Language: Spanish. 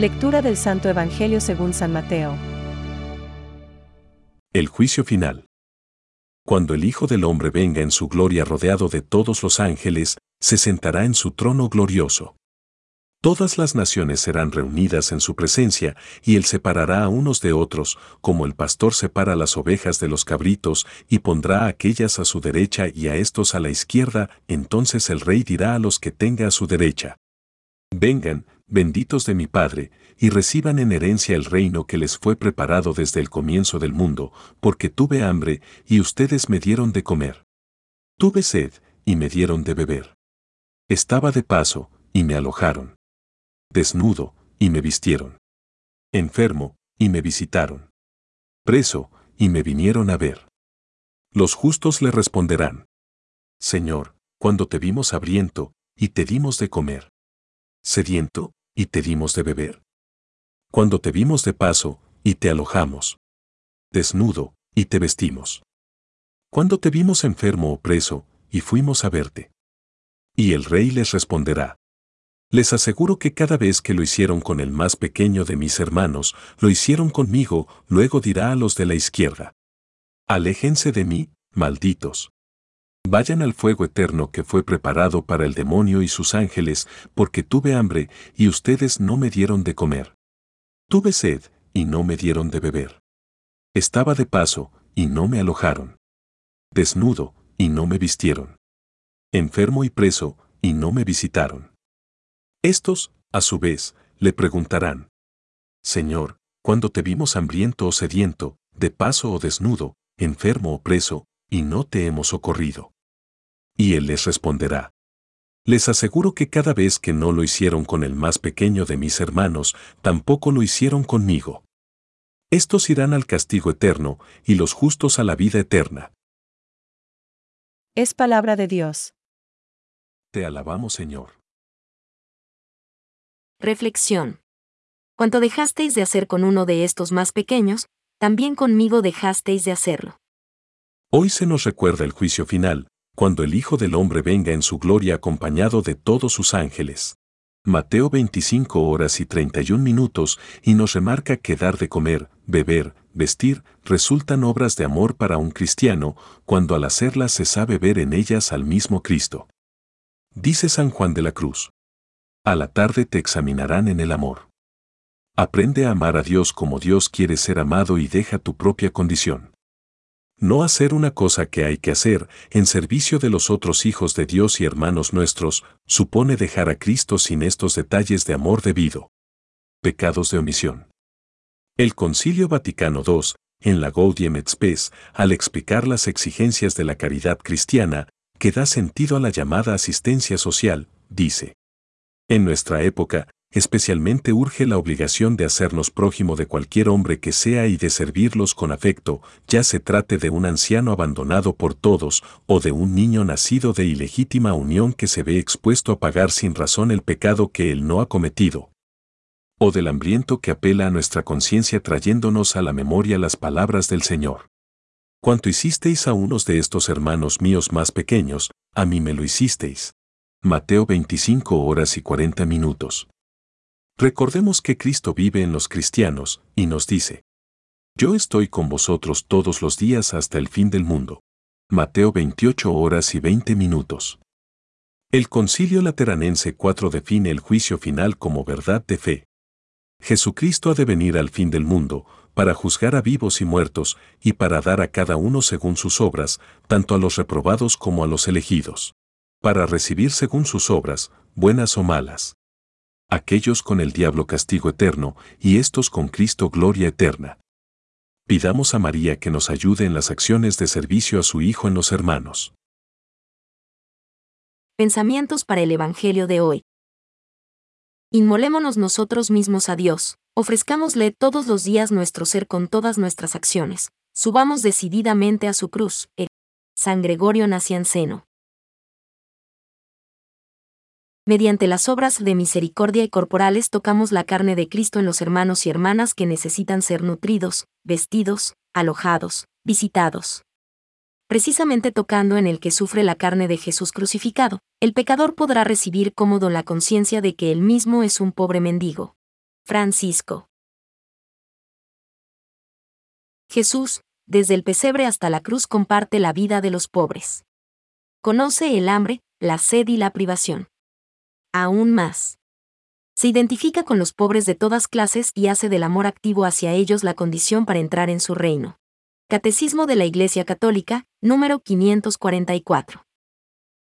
Lectura del Santo Evangelio según San Mateo. El juicio final. Cuando el Hijo del Hombre venga en su gloria rodeado de todos los ángeles, se sentará en su trono glorioso. Todas las naciones serán reunidas en su presencia, y él separará a unos de otros, como el pastor separa las ovejas de los cabritos, y pondrá a aquellas a su derecha y a estos a la izquierda, entonces el rey dirá a los que tenga a su derecha. Vengan, benditos de mi Padre, y reciban en herencia el reino que les fue preparado desde el comienzo del mundo, porque tuve hambre, y ustedes me dieron de comer. Tuve sed, y me dieron de beber. Estaba de paso, y me alojaron. Desnudo, y me vistieron. Enfermo, y me visitaron. Preso, y me vinieron a ver. Los justos le responderán. Señor, cuando te vimos hambriento, y te dimos de comer. Sediento, y te dimos de beber. Cuando te vimos de paso, y te alojamos. Desnudo, y te vestimos. Cuando te vimos enfermo o preso, y fuimos a verte. Y el rey les responderá. Les aseguro que cada vez que lo hicieron con el más pequeño de mis hermanos, lo hicieron conmigo, luego dirá a los de la izquierda. Aléjense de mí, malditos. Vayan al fuego eterno que fue preparado para el demonio y sus ángeles, porque tuve hambre y ustedes no me dieron de comer. Tuve sed y no me dieron de beber. Estaba de paso y no me alojaron. Desnudo y no me vistieron. Enfermo y preso y no me visitaron. Estos, a su vez, le preguntarán, Señor, cuando te vimos hambriento o sediento, de paso o desnudo, enfermo o preso, y no te hemos socorrido. Y él les responderá. Les aseguro que cada vez que no lo hicieron con el más pequeño de mis hermanos, tampoco lo hicieron conmigo. Estos irán al castigo eterno y los justos a la vida eterna. Es palabra de Dios. Te alabamos, Señor. Reflexión. Cuanto dejasteis de hacer con uno de estos más pequeños, también conmigo dejasteis de hacerlo. Hoy se nos recuerda el juicio final, cuando el Hijo del Hombre venga en su gloria acompañado de todos sus ángeles. Mateo 25 horas y 31 minutos y nos remarca que dar de comer, beber, vestir, resultan obras de amor para un cristiano, cuando al hacerlas se sabe ver en ellas al mismo Cristo. Dice San Juan de la Cruz. A la tarde te examinarán en el amor. Aprende a amar a Dios como Dios quiere ser amado y deja tu propia condición. No hacer una cosa que hay que hacer en servicio de los otros hijos de Dios y hermanos nuestros supone dejar a Cristo sin estos detalles de amor debido. Pecados de omisión. El Concilio Vaticano II, en la Gaudium et Spes, al explicar las exigencias de la caridad cristiana, que da sentido a la llamada asistencia social, dice: En nuestra época, especialmente urge la obligación de hacernos prójimo de cualquier hombre que sea y de servirlos con afecto, ya se trate de un anciano abandonado por todos o de un niño nacido de ilegítima unión que se ve expuesto a pagar sin razón el pecado que él no ha cometido, o del hambriento que apela a nuestra conciencia trayéndonos a la memoria las palabras del Señor. Cuanto hicisteis a unos de estos hermanos míos más pequeños, a mí me lo hicisteis. Mateo 25 horas y 40 minutos. Recordemos que Cristo vive en los cristianos y nos dice, Yo estoy con vosotros todos los días hasta el fin del mundo. Mateo 28 horas y 20 minutos. El Concilio Lateranense 4 define el juicio final como verdad de fe. Jesucristo ha de venir al fin del mundo, para juzgar a vivos y muertos, y para dar a cada uno según sus obras, tanto a los reprobados como a los elegidos. Para recibir según sus obras, buenas o malas aquellos con el diablo castigo eterno y estos con Cristo gloria eterna. Pidamos a María que nos ayude en las acciones de servicio a su Hijo en los hermanos. Pensamientos para el Evangelio de hoy. Inmolémonos nosotros mismos a Dios, ofrezcámosle todos los días nuestro ser con todas nuestras acciones, subamos decididamente a su cruz. El San Gregorio Nacianceno mediante las obras de misericordia y corporales tocamos la carne de Cristo en los hermanos y hermanas que necesitan ser nutridos, vestidos, alojados, visitados. Precisamente tocando en el que sufre la carne de Jesús crucificado, el pecador podrá recibir cómodo la conciencia de que él mismo es un pobre mendigo. Francisco. Jesús, desde el pesebre hasta la cruz, comparte la vida de los pobres. Conoce el hambre, la sed y la privación. Aún más. Se identifica con los pobres de todas clases y hace del amor activo hacia ellos la condición para entrar en su reino. Catecismo de la Iglesia Católica, número 544.